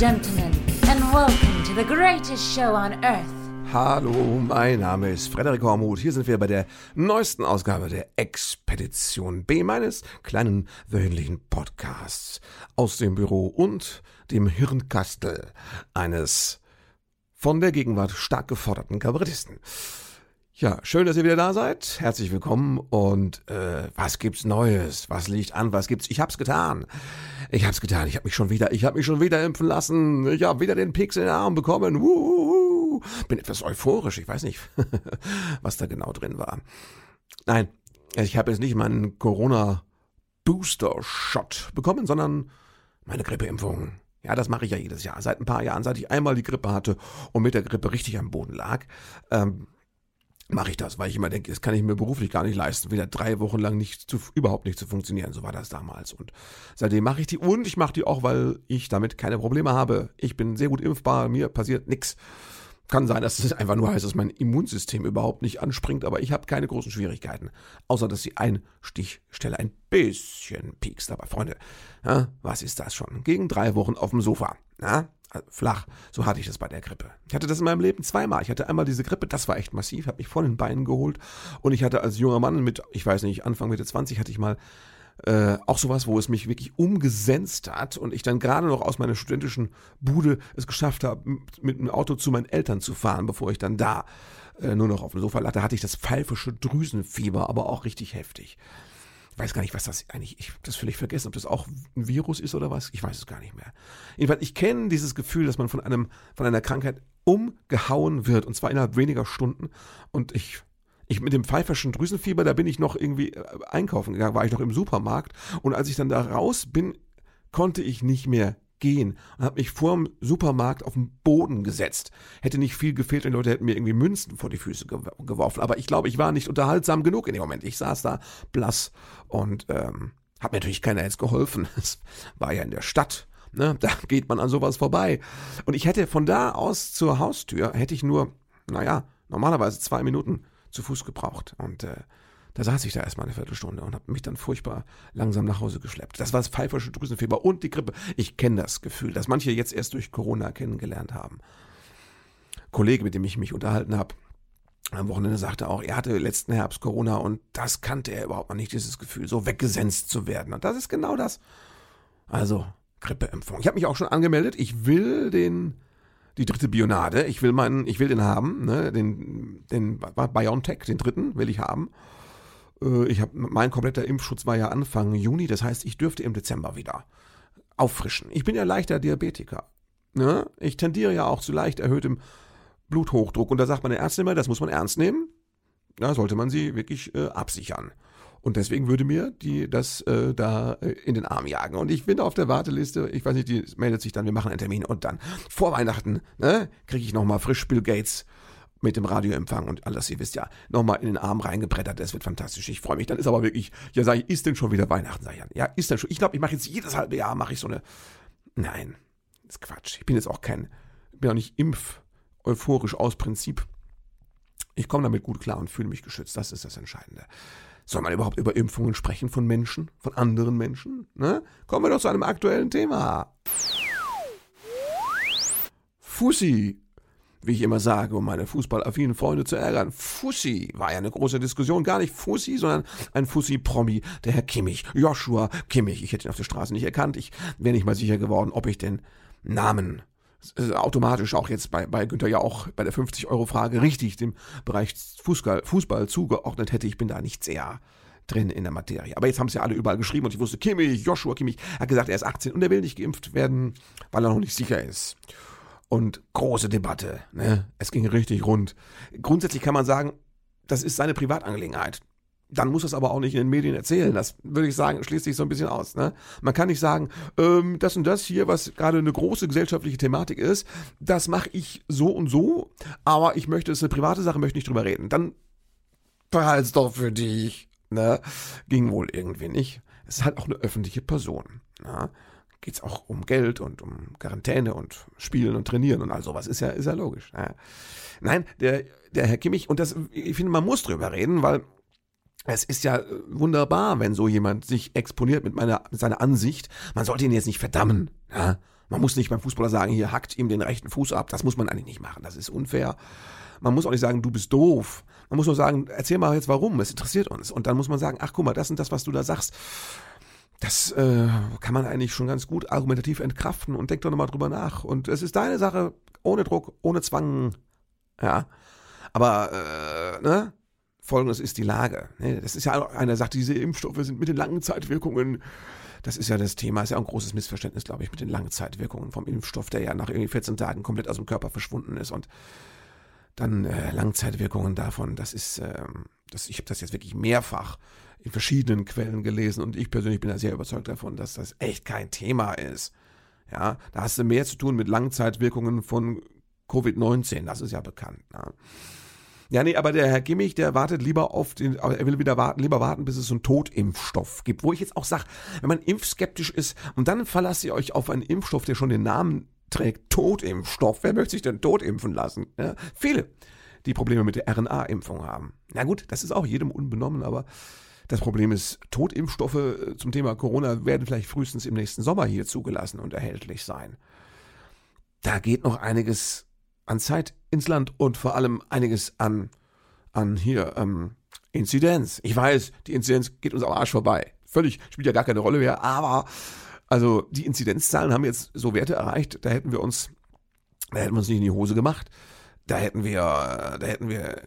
Gentlemen, and welcome to the greatest show on earth. Hallo, mein Name ist Frederik Hormuth. Hier sind wir bei der neuesten Ausgabe der Expedition B meines kleinen wöchentlichen Podcasts aus dem Büro und dem Hirnkastel eines von der Gegenwart stark geforderten Kabarettisten. Ja, schön, dass ihr wieder da seid. Herzlich willkommen und äh, was gibt's Neues? Was liegt an? Was gibt's? Ich hab's getan. Ich hab's getan. Ich hab mich schon wieder, ich hab mich schon wieder impfen lassen. Ich hab wieder den Pix in den Arm bekommen. Wuhu. Bin etwas euphorisch. Ich weiß nicht, was da genau drin war. Nein, ich habe jetzt nicht meinen Corona Booster Shot bekommen, sondern meine Grippeimpfung. Ja, das mache ich ja jedes Jahr. Seit ein paar Jahren, seit ich einmal die Grippe hatte und mit der Grippe richtig am Boden lag. Ähm, mache ich das, weil ich immer denke, das kann ich mir beruflich gar nicht leisten, wieder drei Wochen lang nicht zu, überhaupt nicht zu funktionieren. So war das damals. Und seitdem mache ich die und ich mache die auch, weil ich damit keine Probleme habe. Ich bin sehr gut impfbar, mir passiert nichts. Kann sein, dass es einfach nur heißt, dass mein Immunsystem überhaupt nicht anspringt, aber ich habe keine großen Schwierigkeiten. Außer, dass die Einstichstelle ein bisschen piekst. Aber Freunde, ja, was ist das schon? Gegen drei Wochen auf dem Sofa. Ja? Also flach. So hatte ich das bei der Grippe. Ich hatte das in meinem Leben zweimal. Ich hatte einmal diese Grippe, das war echt massiv, habe mich vor den Beinen geholt. Und ich hatte als junger Mann mit, ich weiß nicht, Anfang Mitte 20 hatte ich mal äh, auch sowas, wo es mich wirklich umgesenzt hat und ich dann gerade noch aus meiner studentischen Bude es geschafft habe, mit dem Auto zu meinen Eltern zu fahren, bevor ich dann da äh, nur noch auf dem Sofa lag. Da hatte ich das pfeifische Drüsenfieber, aber auch richtig heftig weiß gar nicht, was das eigentlich, ich habe das völlig vergessen, ob das auch ein Virus ist oder was, ich weiß es gar nicht mehr. Jedenfalls, ich kenne dieses Gefühl, dass man von einem, von einer Krankheit umgehauen wird und zwar innerhalb weniger Stunden und ich ich mit dem pfeiferschen Drüsenfieber, da bin ich noch irgendwie äh, einkaufen gegangen, war ich noch im Supermarkt und als ich dann da raus bin, konnte ich nicht mehr gehen und habe mich vor dem Supermarkt auf den Boden gesetzt. Hätte nicht viel gefehlt, wenn Leute hätten mir irgendwie Münzen vor die Füße geworfen. Aber ich glaube, ich war nicht unterhaltsam genug in dem Moment. Ich saß da blass und ähm, hat mir natürlich keiner jetzt geholfen. Es war ja in der Stadt. Ne? Da geht man an sowas vorbei. Und ich hätte von da aus zur Haustür, hätte ich nur, naja, normalerweise zwei Minuten zu Fuß gebraucht. Und äh, da saß ich da erstmal eine Viertelstunde und habe mich dann furchtbar langsam nach Hause geschleppt. Das war das pfeifersche Drüsenfieber und die Grippe. Ich kenne das Gefühl, das manche jetzt erst durch Corona kennengelernt haben. Kollege, mit dem ich mich unterhalten habe, am Wochenende sagte auch, er hatte letzten Herbst Corona und das kannte er überhaupt noch nicht, dieses Gefühl, so weggesenzt zu werden. Und das ist genau das. Also, Grippeimpfung. Ich habe mich auch schon angemeldet. Ich will den, die dritte Bionade. Ich will meinen, ich will den haben, ne, den, den BioNTech, den dritten will ich haben. Äh, ich habe mein kompletter Impfschutz war ja Anfang Juni, das heißt, ich dürfte im Dezember wieder auffrischen. Ich bin ja leichter Diabetiker. Ne? Ich tendiere ja auch zu leicht erhöhtem Bluthochdruck und da sagt meine Ärztin immer, das muss man ernst nehmen. Da sollte man sie wirklich äh, absichern. Und deswegen würde mir die das äh, da äh, in den Arm jagen. Und ich bin auf der Warteliste. Ich weiß nicht, die meldet sich dann, wir machen einen Termin und dann vor Weihnachten ne, kriege ich nochmal frisch Bill Gates mit dem Radioempfang und alles, ihr wisst ja, nochmal in den Arm reingebrettert. Das wird fantastisch. Ich freue mich. Dann ist aber wirklich, ja, sag ich, ist denn schon wieder Weihnachten? Sag ich dann. Ja, ist denn schon. Ich glaube, ich mache jetzt jedes halbe Jahr mache ich so eine. Nein, ist Quatsch. Ich bin jetzt auch kein, bin auch nicht impf euphorisch aus Prinzip. Ich komme damit gut klar und fühle mich geschützt. Das ist das Entscheidende. Soll man überhaupt über Impfungen sprechen von Menschen, von anderen Menschen? Ne? Kommen wir doch zu einem aktuellen Thema. Fussi wie ich immer sage, um meine fußballaffinen Freunde zu ärgern. Fussi war ja eine große Diskussion, gar nicht Fussi, sondern ein Fussi-Promi, der Herr Kimmich, Joshua Kimmich. Ich hätte ihn auf der Straße nicht erkannt. Ich wäre nicht mal sicher geworden, ob ich den Namen äh, automatisch auch jetzt bei, bei Günther ja auch bei der 50-Euro-Frage richtig dem Bereich Fußball, Fußball zugeordnet hätte. Ich bin da nicht sehr drin in der Materie. Aber jetzt haben sie ja alle überall geschrieben und ich wusste, Kimmich, Joshua Kimmich, hat gesagt, er ist 18 und er will nicht geimpft werden, weil er noch nicht sicher ist und große Debatte. Ne? Es ging richtig rund. Grundsätzlich kann man sagen, das ist seine Privatangelegenheit. Dann muss es aber auch nicht in den Medien erzählen. Das würde ich sagen, schließt sich so ein bisschen aus. Ne? Man kann nicht sagen, ähm, das und das hier, was gerade eine große gesellschaftliche Thematik ist, das mache ich so und so, aber ich möchte, es ist eine private Sache, möchte nicht drüber reden. Dann behalt's doch für dich. Ne? Ging wohl irgendwie nicht. Es ist halt auch eine öffentliche Person. Ne? Geht es auch um Geld und um Quarantäne und Spielen und Trainieren und all sowas. Ist ja, ist ja logisch. Ja. Nein, der, der Herr Kimmich, und das, ich finde, man muss drüber reden, weil es ist ja wunderbar, wenn so jemand sich exponiert mit meiner, mit seiner Ansicht. Man sollte ihn jetzt nicht verdammen. Ja? Man muss nicht beim Fußballer sagen, hier hackt ihm den rechten Fuß ab. Das muss man eigentlich nicht machen. Das ist unfair. Man muss auch nicht sagen, du bist doof. Man muss nur sagen, erzähl mal jetzt warum. Es interessiert uns. Und dann muss man sagen, ach guck mal, das und das, was du da sagst. Das äh, kann man eigentlich schon ganz gut argumentativ entkraften und denk doch nochmal drüber nach. Und es ist deine Sache, ohne Druck, ohne Zwang. Ja. Aber, äh, ne? Folgendes ist die Lage. Ne? Das ist ja einer sagt, diese Impfstoffe sind mit den langen Zeitwirkungen. Das ist ja das Thema, ist ja ein großes Missverständnis, glaube ich, mit den langen Zeitwirkungen vom Impfstoff, der ja nach irgendwie 14 Tagen komplett aus dem Körper verschwunden ist und dann äh, Langzeitwirkungen davon. Das ist, äh, das, ich habe das jetzt wirklich mehrfach in verschiedenen Quellen gelesen und ich persönlich bin da sehr überzeugt davon, dass das echt kein Thema ist. Ja, da hast du mehr zu tun mit Langzeitwirkungen von Covid-19, das ist ja bekannt. Ne? Ja, nee, aber der Herr Gimmich, der wartet lieber auf den, er will wieder warten, lieber warten, bis es so einen Totimpfstoff gibt. Wo ich jetzt auch sage, wenn man impfskeptisch ist und dann verlasst ihr euch auf einen Impfstoff, der schon den Namen trägt, Totimpfstoff. Wer möchte sich denn totimpfen lassen? Ja, viele, die Probleme mit der RNA-Impfung haben. Na gut, das ist auch jedem unbenommen, aber das Problem ist, Totimpfstoffe äh, zum Thema Corona werden vielleicht frühestens im nächsten Sommer hier zugelassen und erhältlich sein. Da geht noch einiges an Zeit ins Land und vor allem einiges an, an hier, ähm, Inzidenz. Ich weiß, die Inzidenz geht uns am Arsch vorbei. Völlig, spielt ja gar keine Rolle mehr, aber also die Inzidenzzahlen haben jetzt so Werte erreicht, da hätten wir uns, da hätten wir uns nicht in die Hose gemacht. Da hätten wir, da hätten wir,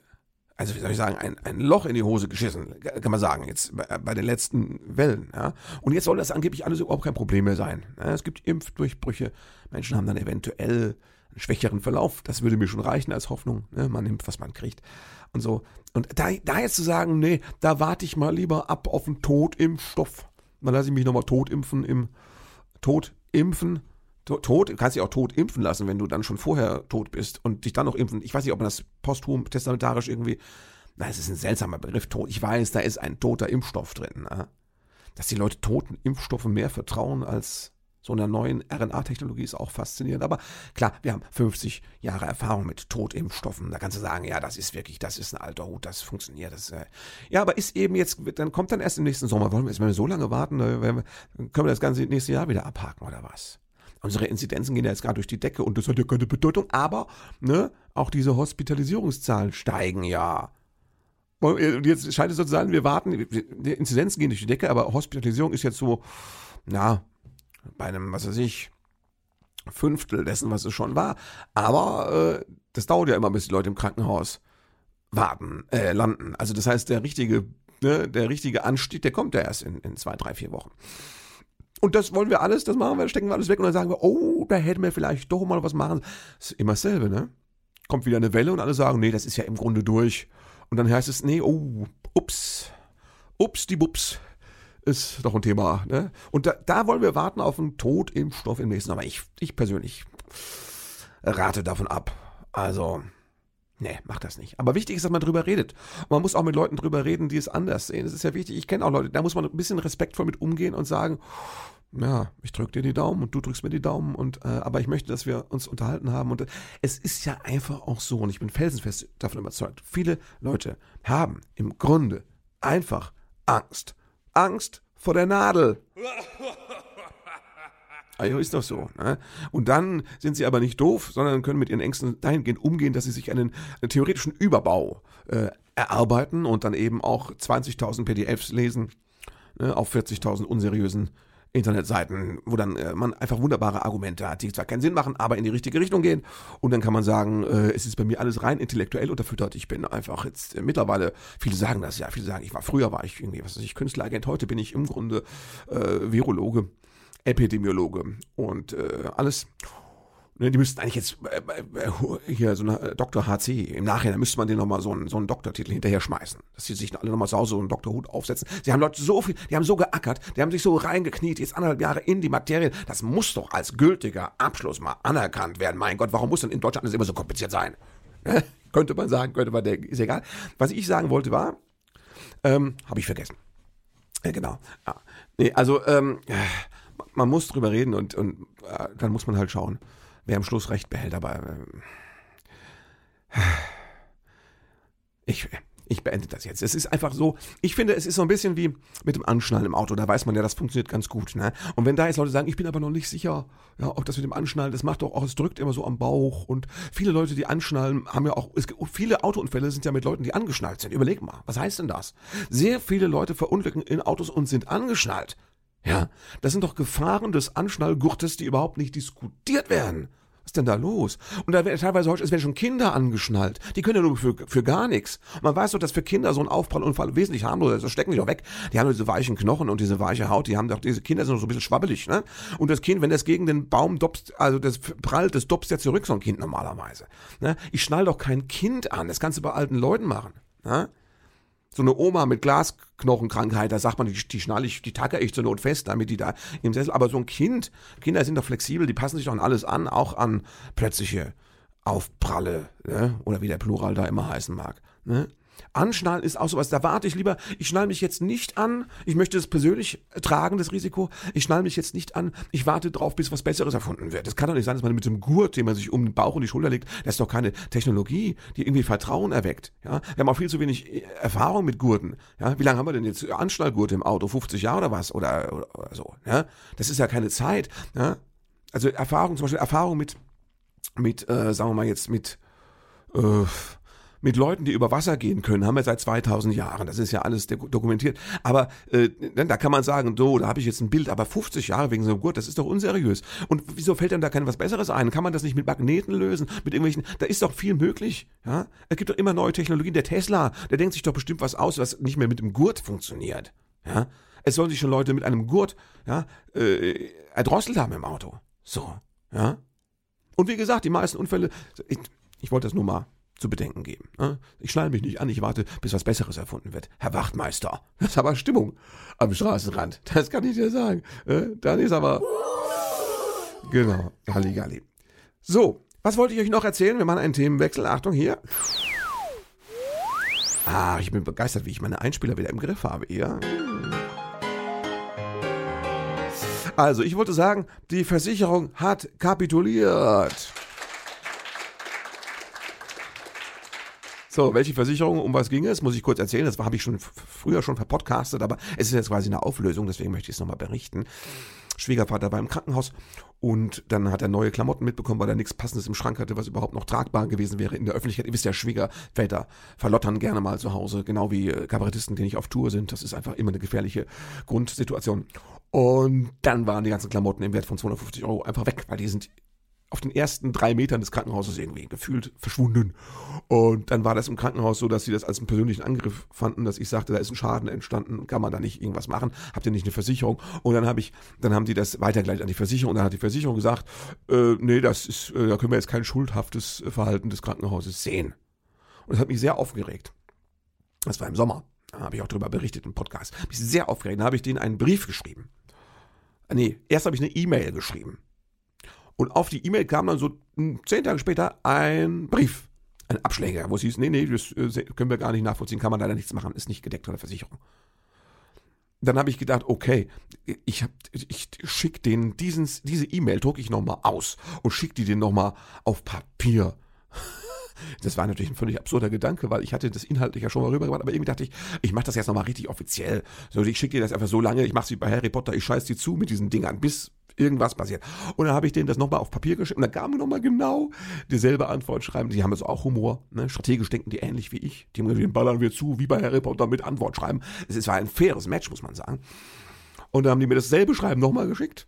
also wie soll ich sagen, ein, ein Loch in die Hose geschissen, kann man sagen, jetzt bei, bei den letzten Wellen. Ja. Und jetzt soll das angeblich alles überhaupt kein Problem mehr sein. Ja, es gibt Impfdurchbrüche, Menschen haben dann eventuell schwächeren Verlauf. Das würde mir schon reichen als Hoffnung. Ne? Man nimmt, was man kriegt. Und so. Und da, da jetzt zu sagen, nee, da warte ich mal lieber ab auf einen Totimpfstoff. Dann lasse ich mich nochmal totimpfen im Totimpfen. Tot, du kannst dich auch tot impfen lassen, wenn du dann schon vorher tot bist und dich dann noch impfen. Ich weiß nicht, ob man das posthum testamentarisch irgendwie. Na, es ist ein seltsamer Begriff, tot. Ich weiß, da ist ein toter Impfstoff drin. Ne? Dass die Leute toten Impfstoffen mehr vertrauen als so einer neuen RNA-Technologie ist auch faszinierend. Aber klar, wir haben 50 Jahre Erfahrung mit Totimpfstoffen. Da kannst du sagen, ja, das ist wirklich, das ist ein alter Hut, das funktioniert. Das, äh ja, aber ist eben jetzt, dann kommt dann erst im nächsten Sommer. Wollen wir jetzt, wenn wir so lange warten, dann können wir das ganze nächste Jahr wieder abhaken oder was? Unsere Inzidenzen gehen ja jetzt gerade durch die Decke und das hat ja keine Bedeutung. Aber, ne, auch diese Hospitalisierungszahlen steigen ja. Und jetzt scheint es so zu sein, wir warten, die Inzidenzen gehen durch die Decke, aber Hospitalisierung ist jetzt so, na, bei einem, was weiß ich, Fünftel dessen, was es schon war. Aber äh, das dauert ja immer, bis die Leute im Krankenhaus warten, äh, landen. Also das heißt, der richtige, ne, der richtige Anstieg, der kommt ja erst in, in zwei, drei, vier Wochen. Und das wollen wir alles, das machen wir, stecken wir alles weg und dann sagen wir, oh, da hätten wir vielleicht doch mal was machen. Das ist immer dasselbe, ne? Kommt wieder eine Welle und alle sagen, nee, das ist ja im Grunde durch. Und dann heißt es, nee, oh, ups, ups, die Bups ist doch ein Thema. Ne? Und da, da wollen wir warten auf einen Totimpfstoff im nächsten Aber Ich, ich persönlich rate davon ab. Also, nee, mach das nicht. Aber wichtig ist, dass man drüber redet. Man muss auch mit Leuten drüber reden, die es anders sehen. Das ist ja wichtig. Ich kenne auch Leute, da muss man ein bisschen respektvoll mit umgehen und sagen, ja, ich drücke dir die Daumen und du drückst mir die Daumen und äh, aber ich möchte, dass wir uns unterhalten haben und äh, es ist ja einfach auch so und ich bin felsenfest davon überzeugt. Viele Leute haben im Grunde einfach Angst Angst vor der Nadel. Also ist doch so. Ne? Und dann sind sie aber nicht doof, sondern können mit ihren Ängsten dahingehend umgehen, dass sie sich einen, einen theoretischen Überbau äh, erarbeiten und dann eben auch 20.000 PDFs lesen ne, auf 40.000 unseriösen Internetseiten, wo dann äh, man einfach wunderbare Argumente hat, die zwar keinen Sinn machen, aber in die richtige Richtung gehen. Und dann kann man sagen, äh, es ist bei mir alles rein intellektuell unterfüttert. Ich bin einfach jetzt äh, mittlerweile, viele sagen das ja, viele sagen, ich war früher war ich irgendwie, was weiß ich, Künstleragent, heute bin ich im Grunde äh, Virologe, Epidemiologe und äh, alles. Ne, die müssten eigentlich jetzt äh, äh, hier so eine äh, Dr. HC im Nachhinein müsste man denen nochmal so einen, so einen Doktortitel hinterher schmeißen, dass sie sich alle nochmal zu Hause so einen Doktorhut aufsetzen. Sie haben Leute so viel, die haben so geackert, die haben sich so reingekniet, jetzt anderthalb Jahre in die Materie. Das muss doch als gültiger Abschluss mal anerkannt werden. Mein Gott, warum muss denn in Deutschland das immer so kompliziert sein? Ne? könnte man sagen, könnte man denken, ist egal. Was ich sagen wollte war, ähm, habe ich vergessen. Äh, genau. Ja. Nee, also ähm, man muss drüber reden und, und äh, dann muss man halt schauen wer am Schluss recht behält. Aber äh, ich, ich beende das jetzt. Es ist einfach so, ich finde, es ist so ein bisschen wie mit dem Anschnallen im Auto. Da weiß man ja, das funktioniert ganz gut. Ne? Und wenn da jetzt Leute sagen, ich bin aber noch nicht sicher, ja, auch das mit dem Anschnallen, das macht doch auch, es drückt immer so am Bauch. Und viele Leute, die anschnallen, haben ja auch, es, viele Autounfälle sind ja mit Leuten, die angeschnallt sind. Überleg mal, was heißt denn das? Sehr viele Leute verunglücken in Autos und sind angeschnallt. Ja, das sind doch Gefahren des Anschnallgurtes, die überhaupt nicht diskutiert werden. Was ist denn da los? Und da wird teilweise heute, es werden schon Kinder angeschnallt. Die können ja nur für, für gar nichts. Und man weiß doch, dass für Kinder so ein Aufprallunfall wesentlich harmloser ist. Das stecken die doch weg. Die haben diese weichen Knochen und diese weiche Haut. Die haben doch, diese Kinder sind doch so ein bisschen schwabbelig, ne? Und das Kind, wenn das gegen den Baum dopst, also das prallt, das dopst ja zurück, so ein Kind normalerweise. Ne? Ich schnall doch kein Kind an. Das kannst du bei alten Leuten machen. Ne? So eine Oma mit Glasknochenkrankheit, da sagt man, die, die schnalle ich, die tacke ich zur Not fest, damit die da im Sessel. Aber so ein Kind, Kinder sind doch flexibel, die passen sich doch an alles an, auch an plötzliche Aufpralle, ne? oder wie der Plural da immer heißen mag. Ne? Anschnallen ist auch sowas, da warte ich lieber, ich schnall mich jetzt nicht an, ich möchte es persönlich tragen, das Risiko, ich schnall mich jetzt nicht an, ich warte drauf, bis was Besseres erfunden wird. Das kann doch nicht sein, dass man mit dem Gurt, den man sich um den Bauch und die Schulter legt, das ist doch keine Technologie, die irgendwie Vertrauen erweckt. Ja? Wir haben auch viel zu wenig äh, Erfahrung mit Gurten. Ja? Wie lange haben wir denn jetzt Anschnallgurte im Auto? 50 Jahre oder was? Oder, oder, oder so. Ja? Das ist ja keine Zeit. Ja? Also Erfahrung, zum Beispiel Erfahrung mit, mit äh, sagen wir mal jetzt mit äh, mit Leuten, die über Wasser gehen können, haben wir seit 2000 Jahren. Das ist ja alles dokumentiert. Aber äh, da kann man sagen, so, da habe ich jetzt ein Bild, aber 50 Jahre wegen so einem Gurt, das ist doch unseriös. Und wieso fällt einem da kein was Besseres ein? Kann man das nicht mit Magneten lösen? Mit irgendwelchen, da ist doch viel möglich. Ja? Es gibt doch immer neue Technologien. Der Tesla, der denkt sich doch bestimmt was aus, was nicht mehr mit dem Gurt funktioniert. Ja? Es sollen sich schon Leute mit einem Gurt ja, äh, erdrosselt haben im Auto. So, ja. Und wie gesagt, die meisten Unfälle, ich, ich wollte das nur mal zu bedenken geben. Ne? Ich schneide mich nicht an, ich warte, bis was Besseres erfunden wird. Herr Wachtmeister, das ist aber Stimmung am Straßenrand. Das kann ich dir sagen. Äh, dann ist aber... Genau, Halligalli. So, was wollte ich euch noch erzählen? Wir machen einen Themenwechsel. Achtung, hier. Ah, ich bin begeistert, wie ich meine Einspieler wieder im Griff habe. Ja. Also, ich wollte sagen, die Versicherung hat kapituliert. So, welche Versicherung, um was ging es, muss ich kurz erzählen. Das habe ich schon früher schon verpodcastet, aber es ist jetzt quasi eine Auflösung, deswegen möchte ich es nochmal berichten. Schwiegervater war im Krankenhaus und dann hat er neue Klamotten mitbekommen, weil er nichts Passendes im Schrank hatte, was überhaupt noch tragbar gewesen wäre in der Öffentlichkeit. Ihr wisst ja, Schwiegerväter verlottern gerne mal zu Hause, genau wie äh, Kabarettisten, die nicht auf Tour sind. Das ist einfach immer eine gefährliche Grundsituation. Und dann waren die ganzen Klamotten im Wert von 250 Euro einfach weg, weil die sind auf den ersten drei Metern des Krankenhauses irgendwie gefühlt verschwunden. Und dann war das im Krankenhaus so, dass sie das als einen persönlichen Angriff fanden, dass ich sagte, da ist ein Schaden entstanden, kann man da nicht irgendwas machen? Habt ihr nicht eine Versicherung? Und dann habe ich, dann haben die das weitergeleitet an die Versicherung und dann hat die Versicherung gesagt, äh, nee, das ist, äh, da können wir jetzt kein schuldhaftes Verhalten des Krankenhauses sehen. Und das hat mich sehr aufgeregt. Das war im Sommer. Da habe ich auch darüber berichtet im Podcast. Mich sehr aufgeregt. Da habe ich denen einen Brief geschrieben. Nee, erst habe ich eine E-Mail geschrieben. Und auf die E-Mail kam dann so hm, zehn Tage später ein Brief, ein Abschläger, wo es hieß, nee, nee, das äh, können wir gar nicht nachvollziehen, kann man leider nichts machen, ist nicht gedeckt von der Versicherung. Dann habe ich gedacht, okay, ich, ich schicke den diesen, diese E-Mail, drucke ich nochmal aus und schicke die den nochmal auf Papier. Das war natürlich ein völlig absurder Gedanke, weil ich hatte das inhaltlich ja schon mal rübergebracht, aber irgendwie dachte ich, ich mache das jetzt nochmal richtig offiziell. So, ich schicke dir das einfach so lange, ich mache sie bei Harry Potter, ich scheiß die zu mit diesen Dingern, bis irgendwas passiert. Und dann habe ich denen das nochmal auf Papier geschrieben und dann kam mir nochmal genau dieselbe Antwort schreiben. Die haben also auch Humor, ne? strategisch denken die ähnlich wie ich. Die haben den ballern wir zu, wie bei Harry Potter mit Antwort schreiben. Es war ein faires Match, muss man sagen. Und dann haben die mir dasselbe Schreiben nochmal geschickt.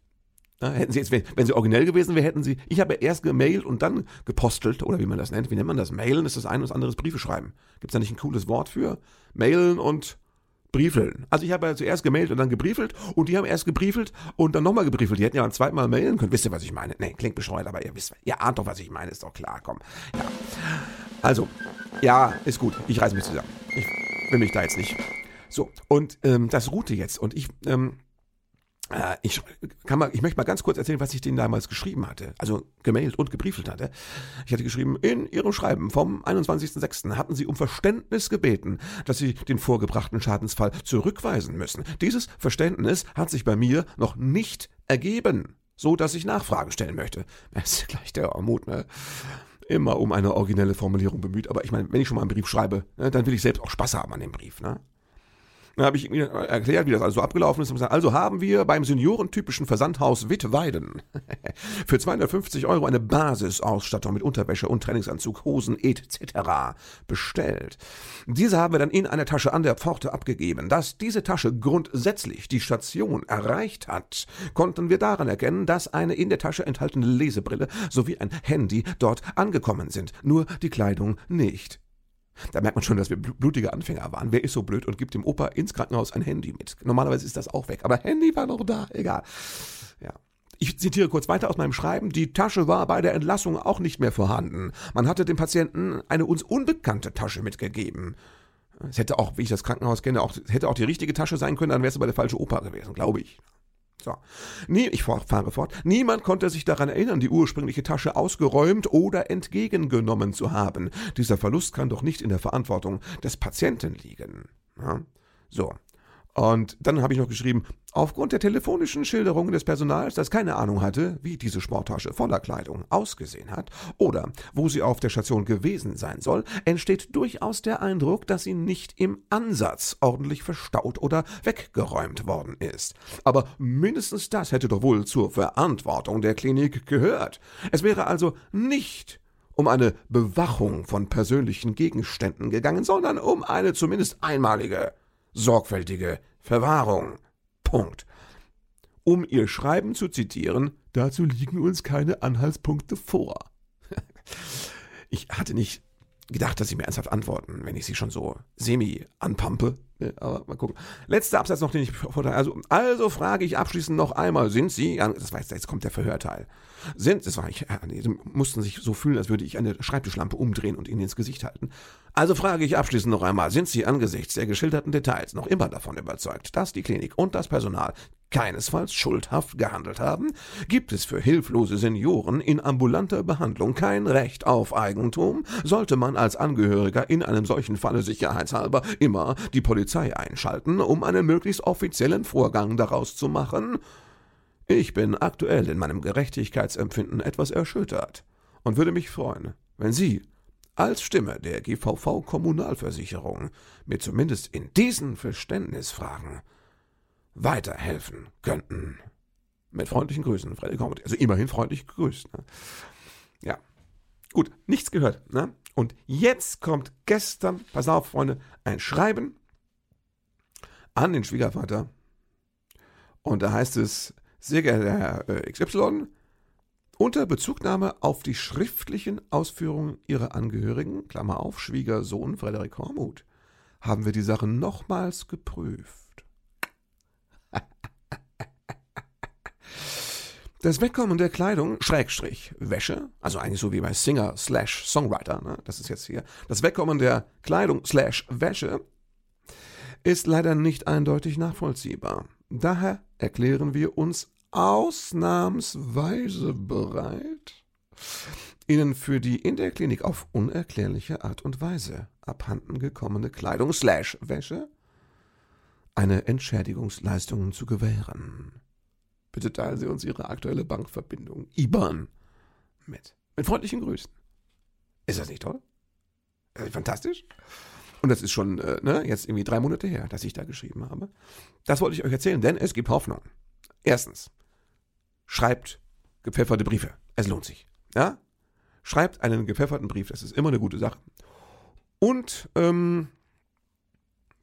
Ja, hätten sie jetzt, wenn sie originell gewesen wären, hätten sie, ich habe erst gemailt und dann gepostelt, oder wie man das nennt. Wie nennt man das? Mailen ist das ein und das andere Briefe schreiben. Gibt es da nicht ein cooles Wort für? Mailen und briefeln. Also ich habe ja zuerst gemailt und dann gebriefelt und die haben erst gebriefelt und dann nochmal gebriefelt. Die hätten ja ein zweites mailen können. Wisst ihr, was ich meine? Nee, klingt bescheuert, aber ihr wisst, ihr ahnt doch, was ich meine, ist doch klar, komm. Ja. Also, ja, ist gut. Ich reiße mich zusammen. Ich will mich da jetzt nicht. So, und ähm, das ruhte jetzt und ich ähm, äh, ich, kann mal, ich möchte mal ganz kurz erzählen, was ich denen damals geschrieben hatte. Also gemailt und gebriefelt hatte. Ich hatte geschrieben, in Ihrem Schreiben vom 21.06. hatten Sie um Verständnis gebeten, dass Sie den vorgebrachten Schadensfall zurückweisen müssen. Dieses Verständnis hat sich bei mir noch nicht ergeben, so dass ich Nachfragen stellen möchte. Das ist gleich der Armut, ne? immer um eine originelle Formulierung bemüht. Aber ich meine, wenn ich schon mal einen Brief schreibe, ne, dann will ich selbst auch Spaß haben an dem Brief. Ne? Dann habe ich ihm erklärt, wie das also abgelaufen ist. Gesagt, also haben wir beim seniorentypischen Versandhaus Wittweiden für 250 Euro eine Basisausstattung mit Unterwäsche und Trainingsanzug, Hosen etc. bestellt. Diese haben wir dann in einer Tasche an der Pforte abgegeben. Dass diese Tasche grundsätzlich die Station erreicht hat, konnten wir daran erkennen, dass eine in der Tasche enthaltene Lesebrille sowie ein Handy dort angekommen sind. Nur die Kleidung nicht. Da merkt man schon, dass wir blutige Anfänger waren. Wer ist so blöd und gibt dem Opa ins Krankenhaus ein Handy mit? Normalerweise ist das auch weg, aber Handy war noch da, egal. Ja. Ich zitiere kurz weiter aus meinem Schreiben. Die Tasche war bei der Entlassung auch nicht mehr vorhanden. Man hatte dem Patienten eine uns unbekannte Tasche mitgegeben. Es hätte auch, wie ich das Krankenhaus kenne, auch, hätte auch die richtige Tasche sein können, dann wäre es aber der falsche Opa gewesen, glaube ich. So. Nie, ich fahre fort. Niemand konnte sich daran erinnern, die ursprüngliche Tasche ausgeräumt oder entgegengenommen zu haben. Dieser Verlust kann doch nicht in der Verantwortung des Patienten liegen. Ja? So. Und dann habe ich noch geschrieben, aufgrund der telefonischen Schilderungen des Personals, das keine Ahnung hatte, wie diese Sporttasche voller Kleidung ausgesehen hat oder wo sie auf der Station gewesen sein soll, entsteht durchaus der Eindruck, dass sie nicht im Ansatz ordentlich verstaut oder weggeräumt worden ist. Aber mindestens das hätte doch wohl zur Verantwortung der Klinik gehört. Es wäre also nicht um eine Bewachung von persönlichen Gegenständen gegangen, sondern um eine zumindest einmalige sorgfältige Verwahrung. Punkt. Um Ihr Schreiben zu zitieren, dazu liegen uns keine Anhaltspunkte vor. Ich hatte nicht gedacht, dass Sie mir ernsthaft antworten, wenn ich Sie schon so semi anpampe. Aber mal gucken. Letzter Absatz noch, den ich vortrage. Also, also frage ich abschließend noch einmal, sind Sie, das war jetzt, kommt der Verhörteil. Sind, das war ich, mussten sich so fühlen, als würde ich eine Schreibtischlampe umdrehen und Ihnen ins Gesicht halten. Also frage ich abschließend noch einmal, sind Sie angesichts der geschilderten Details noch immer davon überzeugt, dass die Klinik und das Personal keinesfalls schuldhaft gehandelt haben? Gibt es für hilflose Senioren in ambulanter Behandlung kein Recht auf Eigentum? Sollte man als Angehöriger in einem solchen Falle sicherheitshalber immer die Polizei einschalten, um einen möglichst offiziellen Vorgang daraus zu machen? Ich bin aktuell in meinem Gerechtigkeitsempfinden etwas erschüttert und würde mich freuen, wenn Sie als Stimme der GVV Kommunalversicherung mir zumindest in diesen Verständnisfragen weiterhelfen könnten. Mit freundlichen Grüßen, Freddy Comedy. Also immerhin freundlich gegrüßt. Ne? Ja. Gut, nichts gehört. Ne? Und jetzt kommt gestern, pass auf, Freunde, ein Schreiben an den Schwiegervater. Und da heißt es, sehr geehrter Herr äh, XY, unter Bezugnahme auf die schriftlichen Ausführungen Ihrer Angehörigen, Klammer auf, Schwiegersohn Frederik Hormuth, haben wir die Sache nochmals geprüft. Das Wegkommen der Kleidung, Schrägstrich, Wäsche, also eigentlich so wie bei Singer slash Songwriter, ne, das ist jetzt hier, das Wegkommen der Kleidung slash Wäsche ist leider nicht eindeutig nachvollziehbar. Daher erklären wir uns ausnahmsweise bereit, Ihnen für die in der Klinik auf unerklärliche Art und Weise abhanden gekommene Kleidung slash Wäsche eine Entschädigungsleistung zu gewähren. Bitte teilen Sie uns Ihre aktuelle Bankverbindung, IBAN, mit. Mit freundlichen Grüßen. Ist das nicht toll? Fantastisch? Und das ist schon äh, ne, jetzt irgendwie drei Monate her, dass ich da geschrieben habe. Das wollte ich euch erzählen, denn es gibt Hoffnung. Erstens, schreibt gepfefferte Briefe. Es lohnt sich. Ja? Schreibt einen gepfefferten Brief, das ist immer eine gute Sache. Und ähm,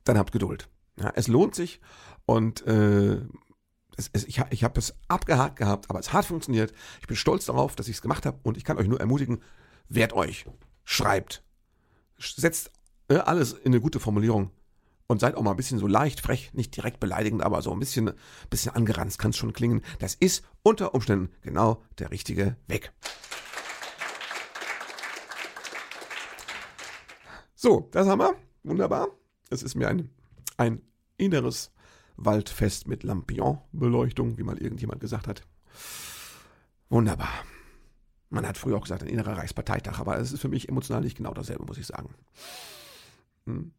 dann habt Geduld. Ja, es lohnt sich und äh, es, es, ich, ich habe es abgehakt gehabt, aber es hat funktioniert. Ich bin stolz darauf, dass ich es gemacht habe und ich kann euch nur ermutigen, wehrt euch, schreibt, setzt äh, alles in eine gute Formulierung und seid auch mal ein bisschen so leicht, frech, nicht direkt beleidigend, aber so ein bisschen, bisschen angeranzt kann es schon klingen. Das ist unter Umständen genau der richtige Weg. So, das haben wir. Wunderbar. Es ist mir ein, ein inneres Waldfest mit Lampion-Beleuchtung, wie mal irgendjemand gesagt hat. Wunderbar. Man hat früher auch gesagt, ein innerer Reichsparteitag, aber es ist für mich emotional nicht genau dasselbe, muss ich sagen. Hm.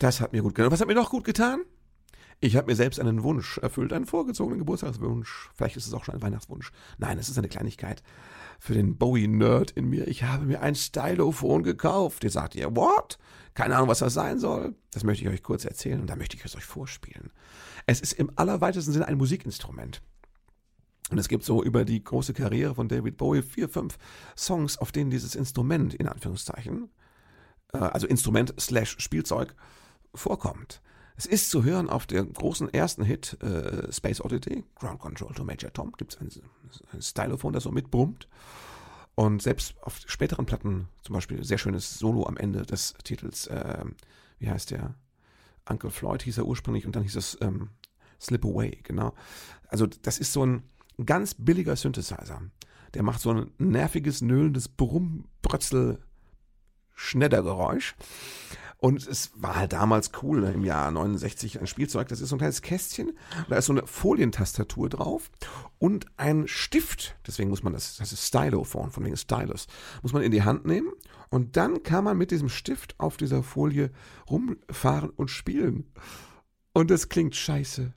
Das hat mir gut getan. Was hat mir noch gut getan? Ich habe mir selbst einen Wunsch erfüllt, einen vorgezogenen Geburtstagswunsch. Vielleicht ist es auch schon ein Weihnachtswunsch. Nein, es ist eine Kleinigkeit für den Bowie-Nerd in mir. Ich habe mir ein Stylophon gekauft. Ihr sagt ihr, what? Keine Ahnung, was das sein soll. Das möchte ich euch kurz erzählen und dann möchte ich es euch vorspielen. Es ist im allerweitesten Sinne ein Musikinstrument. Und es gibt so über die große Karriere von David Bowie vier, fünf Songs, auf denen dieses Instrument, in Anführungszeichen, äh, also Instrument slash Spielzeug, vorkommt. Es ist zu hören auf dem großen ersten Hit äh, Space Oddity, Ground Control to Major Tom, gibt es ein, ein Stylophon, das so mitbrummt. Und selbst auf späteren Platten, zum Beispiel sehr schönes Solo am Ende des Titels, äh, wie heißt der? Uncle Floyd hieß er ursprünglich und dann hieß es ähm, Slip Away, genau. Also das ist so ein ganz billiger Synthesizer. Der macht so ein nerviges, nölendes Brummbrötzel Schneddergeräusch. Und es war halt damals cool, ne, im Jahr 69 ein Spielzeug. Das ist so ein kleines Kästchen. Da ist so eine Folientastatur drauf und ein Stift. Deswegen muss man das, das ist Stylophone, von wegen Stylus. Muss man in die Hand nehmen und dann kann man mit diesem Stift auf dieser Folie rumfahren und spielen. Und das klingt scheiße.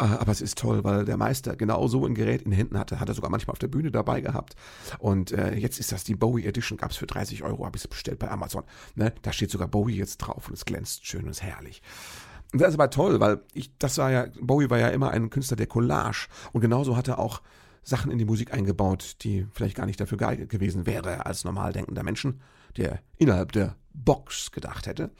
Äh, aber es ist toll, weil der Meister genau so ein Gerät in Händen hatte. Hat er sogar manchmal auf der Bühne dabei gehabt. Und äh, jetzt ist das die Bowie Edition, gab es für 30 Euro, habe ich es bestellt bei Amazon. Ne? Da steht sogar Bowie jetzt drauf und es glänzt schön und ist herrlich. Und das ist aber toll, weil ich, das war ja, Bowie war ja immer ein Künstler der Collage. Und genauso hat er auch Sachen in die Musik eingebaut, die vielleicht gar nicht dafür geeignet gewesen wäre als normal denkender Menschen, der innerhalb der Box gedacht hätte.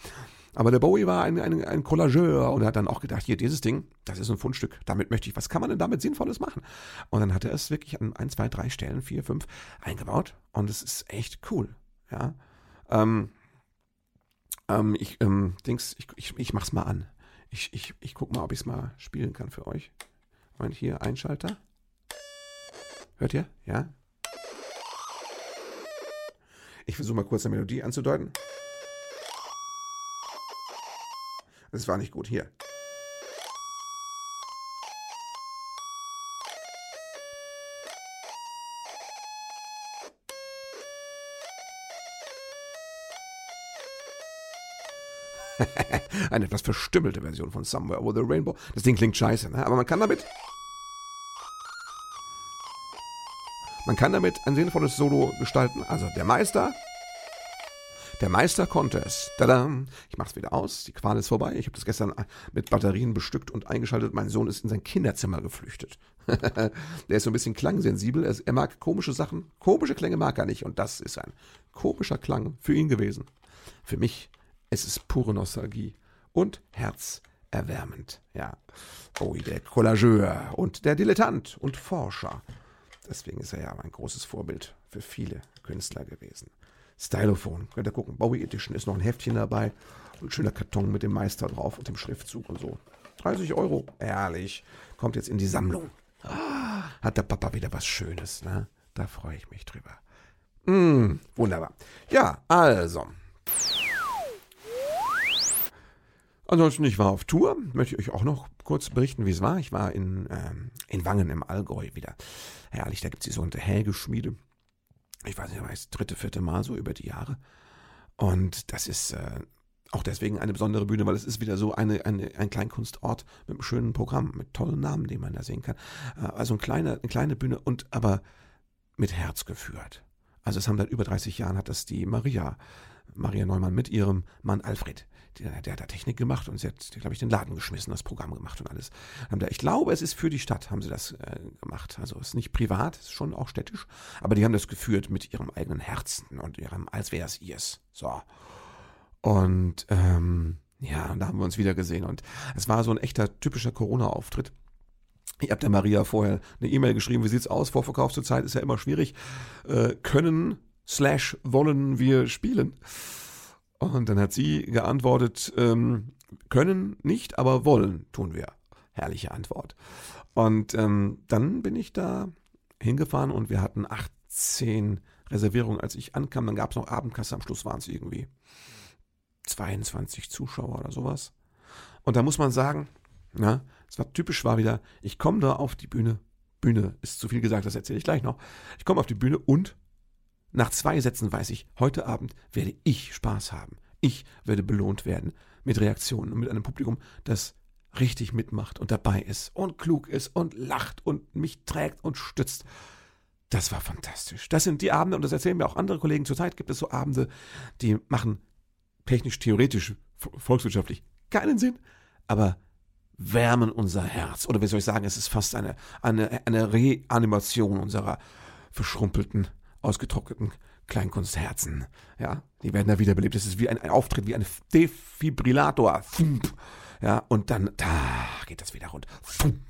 Aber der Bowie war ein, ein, ein Collageur und hat dann auch gedacht, hier, dieses Ding, das ist ein Fundstück, damit möchte ich, was kann man denn damit Sinnvolles machen? Und dann hat er es wirklich an ein, zwei, drei Stellen, vier, fünf eingebaut und es ist echt cool, ja. Ähm, ähm, ich, ähm, Dings, ich, ich, ich mach's mal an. Ich, ich, ich guck mal, ob ich es mal spielen kann für euch. Moment, hier, Einschalter. Hört ihr? Ja? Ich versuche mal kurz eine Melodie anzudeuten. Das war nicht gut. Hier. Eine etwas verstümmelte Version von Somewhere Over the Rainbow. Das Ding klingt scheiße, ne? aber man kann damit. Man kann damit ein sinnvolles Solo gestalten. Also der Meister der Meister konnte es. Tada! Ich mach's wieder aus. Die Qual ist vorbei. Ich habe das gestern mit Batterien bestückt und eingeschaltet. Mein Sohn ist in sein Kinderzimmer geflüchtet. der ist so ein bisschen klangsensibel. Er, er mag komische Sachen. Komische Klänge mag er nicht. Und das ist ein komischer Klang für ihn gewesen. Für mich es ist pure Nostalgie und herzerwärmend. Ja. Oh, der Collageur und der Dilettant und Forscher. Deswegen ist er ja ein großes Vorbild für viele Künstler gewesen. Stylophon. Könnt ihr gucken. Bowie Edition ist noch ein Heftchen dabei. Und ein schöner Karton mit dem Meister drauf und dem Schriftzug und so. 30 Euro. Ehrlich. Kommt jetzt in die Sammlung. Ah, hat der Papa wieder was Schönes, ne? Da freue ich mich drüber. Mm, wunderbar. Ja, also. Ansonsten, ich war auf Tour. Möchte ich euch auch noch kurz berichten, wie es war. Ich war in, ähm, in Wangen im Allgäu wieder. Herrlich, da gibt es die sogenannte Hägeschmiede ich weiß nicht, das dritte, vierte Mal so über die Jahre. Und das ist äh, auch deswegen eine besondere Bühne, weil es ist wieder so eine, eine, ein Kleinkunstort mit einem schönen Programm, mit tollen Namen, die man da sehen kann. Äh, also eine kleine, eine kleine Bühne und aber mit Herz geführt. Also es haben seit über 30 Jahren hat das die Maria, Maria Neumann mit ihrem Mann Alfred der, der hat da Technik gemacht und sie hat, glaube ich, den Laden geschmissen, das Programm gemacht und alles. Ich glaube, es ist für die Stadt, haben sie das äh, gemacht. Also es ist nicht privat, es ist schon auch städtisch, aber die haben das geführt mit ihrem eigenen Herzen und ihrem, als wäre es ihrs. So. Und ähm, ja, da haben wir uns wieder gesehen. Und es war so ein echter, typischer Corona-Auftritt. Ich habe der Maria vorher eine E-Mail geschrieben, wie sieht's aus? Vorverkauf zur Zeit ist ja immer schwierig. Äh, können slash wollen wir spielen? Und dann hat sie geantwortet, ähm, können nicht, aber wollen tun wir. Herrliche Antwort. Und ähm, dann bin ich da hingefahren und wir hatten 18 Reservierungen, als ich ankam. Dann gab es noch Abendkasse, am Schluss waren es irgendwie 22 Zuschauer oder sowas. Und da muss man sagen, na, es war typisch war wieder, ich komme da auf die Bühne. Bühne ist zu viel gesagt, das erzähle ich gleich noch. Ich komme auf die Bühne und nach zwei Sätzen weiß ich, heute Abend werde ich Spaß haben. Ich werde belohnt werden mit Reaktionen und mit einem Publikum, das richtig mitmacht und dabei ist und klug ist und lacht und mich trägt und stützt. Das war fantastisch. Das sind die Abende, und das erzählen mir auch andere Kollegen. Zurzeit gibt es so Abende, die machen technisch, theoretisch, volkswirtschaftlich keinen Sinn, aber wärmen unser Herz. Oder wie soll ich sagen, es ist fast eine, eine, eine Reanimation unserer verschrumpelten, ausgetrockneten Kleinkunstherzen. Ja, die werden da wiederbelebt. Es ist wie ein, ein Auftritt, wie ein Defibrillator. Ja, und dann, da geht das wieder rund.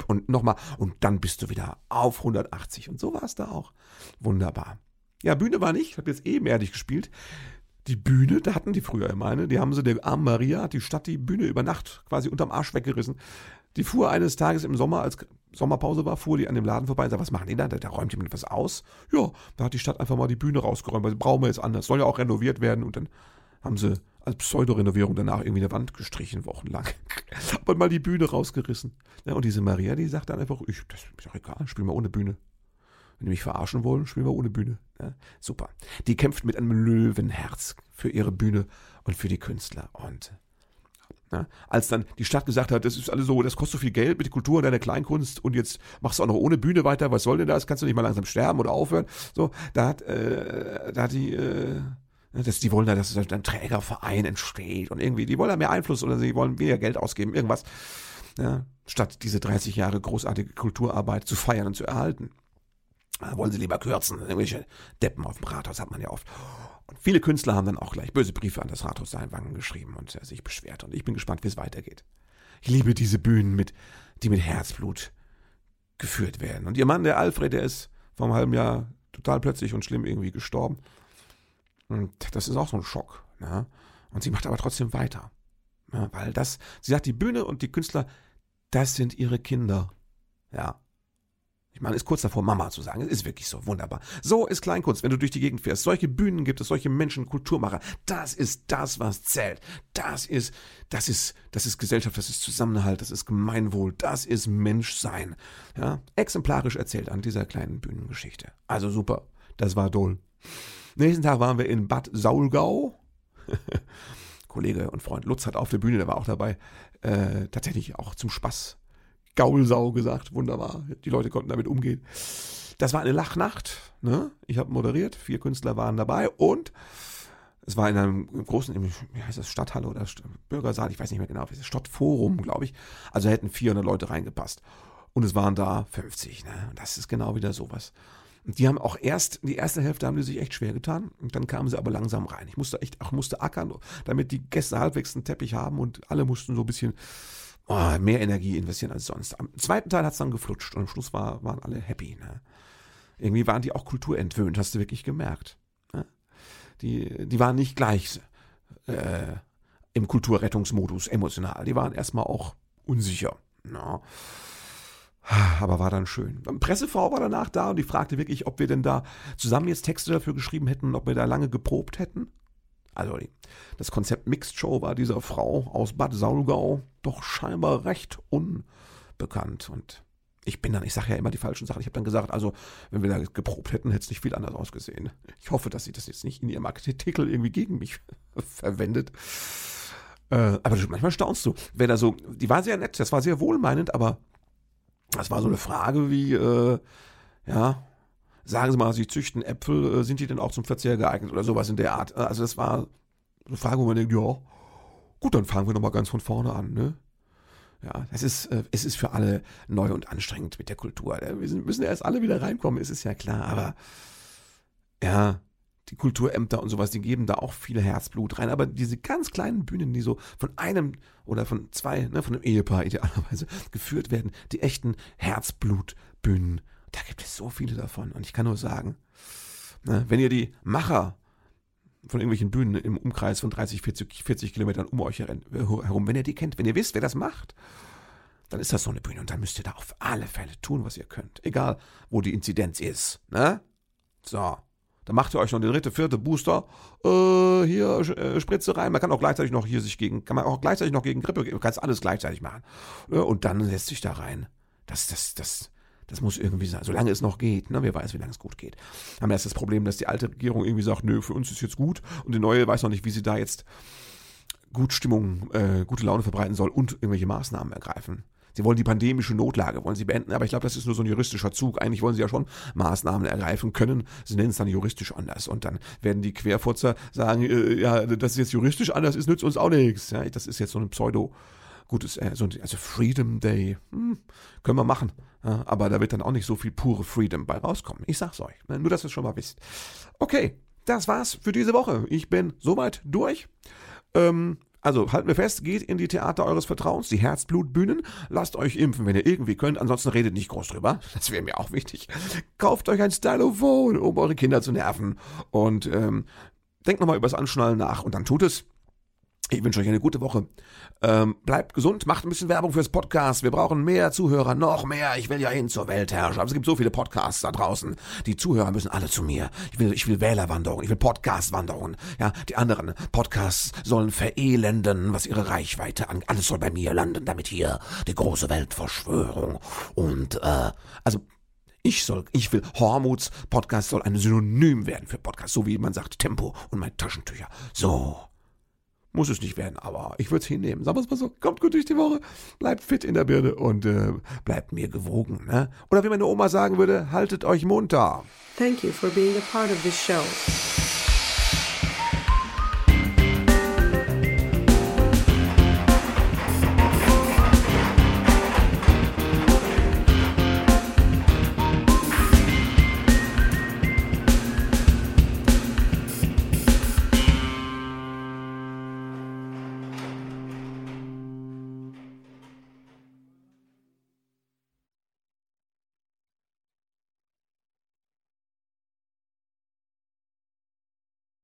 Und nochmal, und dann bist du wieder auf 180. Und so war es da auch. Wunderbar. Ja, Bühne war nicht, ich habe jetzt ebenerdig gespielt. Die Bühne, da hatten die früher immer eine, die haben sie der armen Maria, hat die Stadt die Bühne über Nacht quasi unterm Arsch weggerissen. Die fuhr eines Tages im Sommer, als Sommerpause war, fuhr die an dem Laden vorbei und sagte, was machen die da? Da räumt jemand was aus. Ja, da hat die Stadt einfach mal die Bühne rausgeräumt, weil brauchen wir jetzt anders. Soll ja auch renoviert werden und dann haben sie als Pseudo-Renovierung danach irgendwie eine Wand gestrichen, wochenlang. und mal die Bühne rausgerissen. Ja, und diese Maria, die sagt dann einfach, ich, das ist doch egal, spiel mal ohne Bühne. Wenn die mich verarschen wollen, spielen wir ohne Bühne. Ja, super. Die kämpft mit einem Löwenherz für ihre Bühne und für die Künstler. Und ja, als dann die Stadt gesagt hat, das ist alles so, das kostet so viel Geld mit der Kultur und deiner Kleinkunst und jetzt machst du auch noch ohne Bühne weiter, was soll denn das? Kannst du nicht mal langsam sterben oder aufhören? So, da hat, äh, da hat die, äh, das, die wollen da, dass ein Trägerverein entsteht und irgendwie, die wollen da mehr Einfluss oder sie wollen weniger Geld ausgeben, irgendwas, ja, statt diese 30 Jahre großartige Kulturarbeit zu feiern und zu erhalten. Wollen sie lieber kürzen. Irgendwelche Deppen auf dem Rathaus hat man ja oft. Und viele Künstler haben dann auch gleich böse Briefe an das Rathaus Seinwangen geschrieben und äh, sich beschwert. Und ich bin gespannt, wie es weitergeht. Ich liebe diese Bühnen, mit, die mit Herzblut geführt werden. Und ihr Mann, der Alfred, der ist vor einem halben Jahr total plötzlich und schlimm irgendwie gestorben. Und das ist auch so ein Schock. Ne? Und sie macht aber trotzdem weiter. Ne? Weil das, sie sagt, die Bühne und die Künstler, das sind ihre Kinder. Ja. Meine, ist kurz davor, Mama zu sagen. Es ist wirklich so wunderbar. So ist Kleinkunst, wenn du durch die Gegend fährst. Solche Bühnen gibt es, solche Menschen, Kulturmacher. Das ist das, was zählt. Das ist, das ist, das ist Gesellschaft, das ist Zusammenhalt, das ist Gemeinwohl, das ist Menschsein. Ja, exemplarisch erzählt an dieser kleinen Bühnengeschichte. Also super. Das war toll. Nächsten Tag waren wir in Bad Saulgau. Kollege und Freund Lutz hat auf der Bühne, der war auch dabei, äh, tatsächlich auch zum Spaß Gaulsau gesagt. Wunderbar. Die Leute konnten damit umgehen. Das war eine Lachnacht. Ne? Ich habe moderiert. Vier Künstler waren dabei und es war in einem großen, wie heißt das, Stadthalle oder Bürgersaal, ich weiß nicht mehr genau, wie es ist, Stadtforum, glaube ich. Also hätten 400 Leute reingepasst. Und es waren da 50. Ne? Und das ist genau wieder sowas. Und die haben auch erst, die erste Hälfte haben die sich echt schwer getan. Und dann kamen sie aber langsam rein. Ich musste echt, auch musste ackern, damit die Gäste halbwegs einen Teppich haben und alle mussten so ein bisschen oh, mehr Energie investieren als sonst. Am zweiten Teil hat es dann geflutscht und am Schluss war, waren alle happy. Ne? Irgendwie waren die auch kulturentwöhnt, hast du wirklich gemerkt. Ne? Die, die waren nicht gleich äh, im Kulturrettungsmodus emotional. Die waren erstmal auch unsicher. No. Ne? Aber war dann schön. Pressefrau war danach da und die fragte wirklich, ob wir denn da zusammen jetzt Texte dafür geschrieben hätten, ob wir da lange geprobt hätten. Also das Konzept Mixed Show war dieser Frau aus Bad Saulgau doch scheinbar recht unbekannt. Und ich bin dann, ich sage ja immer die falschen Sachen. Ich habe dann gesagt, also wenn wir da geprobt hätten, hätte es nicht viel anders ausgesehen. Ich hoffe, dass sie das jetzt nicht in ihrem Artikel irgendwie gegen mich verwendet. Äh, aber manchmal staunst du, wenn da so, die war sehr nett, das war sehr wohlmeinend, aber das war so eine Frage wie, äh, ja, sagen Sie mal, Sie züchten Äpfel, äh, sind die denn auch zum Verzehr geeignet oder sowas in der Art? Also das war eine Frage, wo man denkt, ja, gut, dann fangen wir nochmal ganz von vorne an, ne? Ja, es ist, äh, es ist für alle neu und anstrengend mit der Kultur. Wir müssen erst alle wieder reinkommen, ist es ja klar, aber ja, die Kulturämter und sowas, die geben da auch viel Herzblut rein. Aber diese ganz kleinen Bühnen, die so von einem oder von zwei, ne, von einem Ehepaar idealerweise geführt werden, die echten Herzblutbühnen, da gibt es so viele davon. Und ich kann nur sagen, ne, wenn ihr die Macher von irgendwelchen Bühnen im Umkreis von 30, 40, 40 Kilometern um euch herum, wenn ihr die kennt, wenn ihr wisst, wer das macht, dann ist das so eine Bühne und dann müsst ihr da auf alle Fälle tun, was ihr könnt. Egal, wo die Inzidenz ist. Ne? So. Dann macht ihr euch noch den dritte, vierte Booster. Äh, hier äh, Spritze rein. Man kann auch gleichzeitig noch hier sich gegen, kann man auch gleichzeitig noch gegen Grippe, man kann alles gleichzeitig machen. Äh, und dann setzt sich da rein. Das, das, das, das muss irgendwie sein, solange es noch geht. Ne? Wer weiß, wie lange es gut geht. Haben erst das Problem, dass die alte Regierung irgendwie sagt, nö, für uns ist jetzt gut. Und die neue weiß noch nicht, wie sie da jetzt gut Stimmung, äh, gute Laune verbreiten soll und irgendwelche Maßnahmen ergreifen. Sie wollen die pandemische Notlage, wollen sie beenden, aber ich glaube, das ist nur so ein juristischer Zug. Eigentlich wollen sie ja schon Maßnahmen ergreifen können. Sie nennen es dann juristisch anders. Und dann werden die Querfurzer sagen, äh, ja, das ist jetzt juristisch anders, ist nützt uns auch nichts. Ja, das ist jetzt so ein Pseudo- gutes, äh, so, also Freedom Day, hm, können wir machen. Ja, aber da wird dann auch nicht so viel pure Freedom bei rauskommen. Ich sag's euch. Ne? Nur, dass ihr es schon mal wisst. Okay, das war's für diese Woche. Ich bin soweit durch. Ähm, also halten wir fest, geht in die Theater eures Vertrauens, die Herzblutbühnen, lasst euch impfen, wenn ihr irgendwie könnt, ansonsten redet nicht groß drüber, das wäre mir auch wichtig. Kauft euch ein Stylophone, um eure Kinder zu nerven und ähm, denkt nochmal übers Anschnallen nach und dann tut es. Ich wünsche euch eine gute Woche. Ähm, bleibt gesund, macht ein bisschen Werbung fürs Podcast. Wir brauchen mehr Zuhörer, noch mehr. Ich will ja hin zur Weltherrschaft. Es gibt so viele Podcasts da draußen. Die Zuhörer müssen alle zu mir. Ich will, ich will Wählerwanderung, ich will Podcastwanderung. Ja, die anderen Podcasts sollen verelenden, was ihre Reichweite an. Alles soll bei mir landen, damit hier die große Weltverschwörung und äh, also ich soll, ich will, Hormuts Podcast soll ein Synonym werden für Podcast, so wie man sagt Tempo und mein Taschentücher. So. Muss es nicht werden, aber ich würde es hinnehmen. Sagen wir es mal so, kommt gut durch die Woche, bleibt fit in der Birne und äh, bleibt mir gewogen. Ne? Oder wie meine Oma sagen würde, haltet euch munter. Thank you for being a part of this show.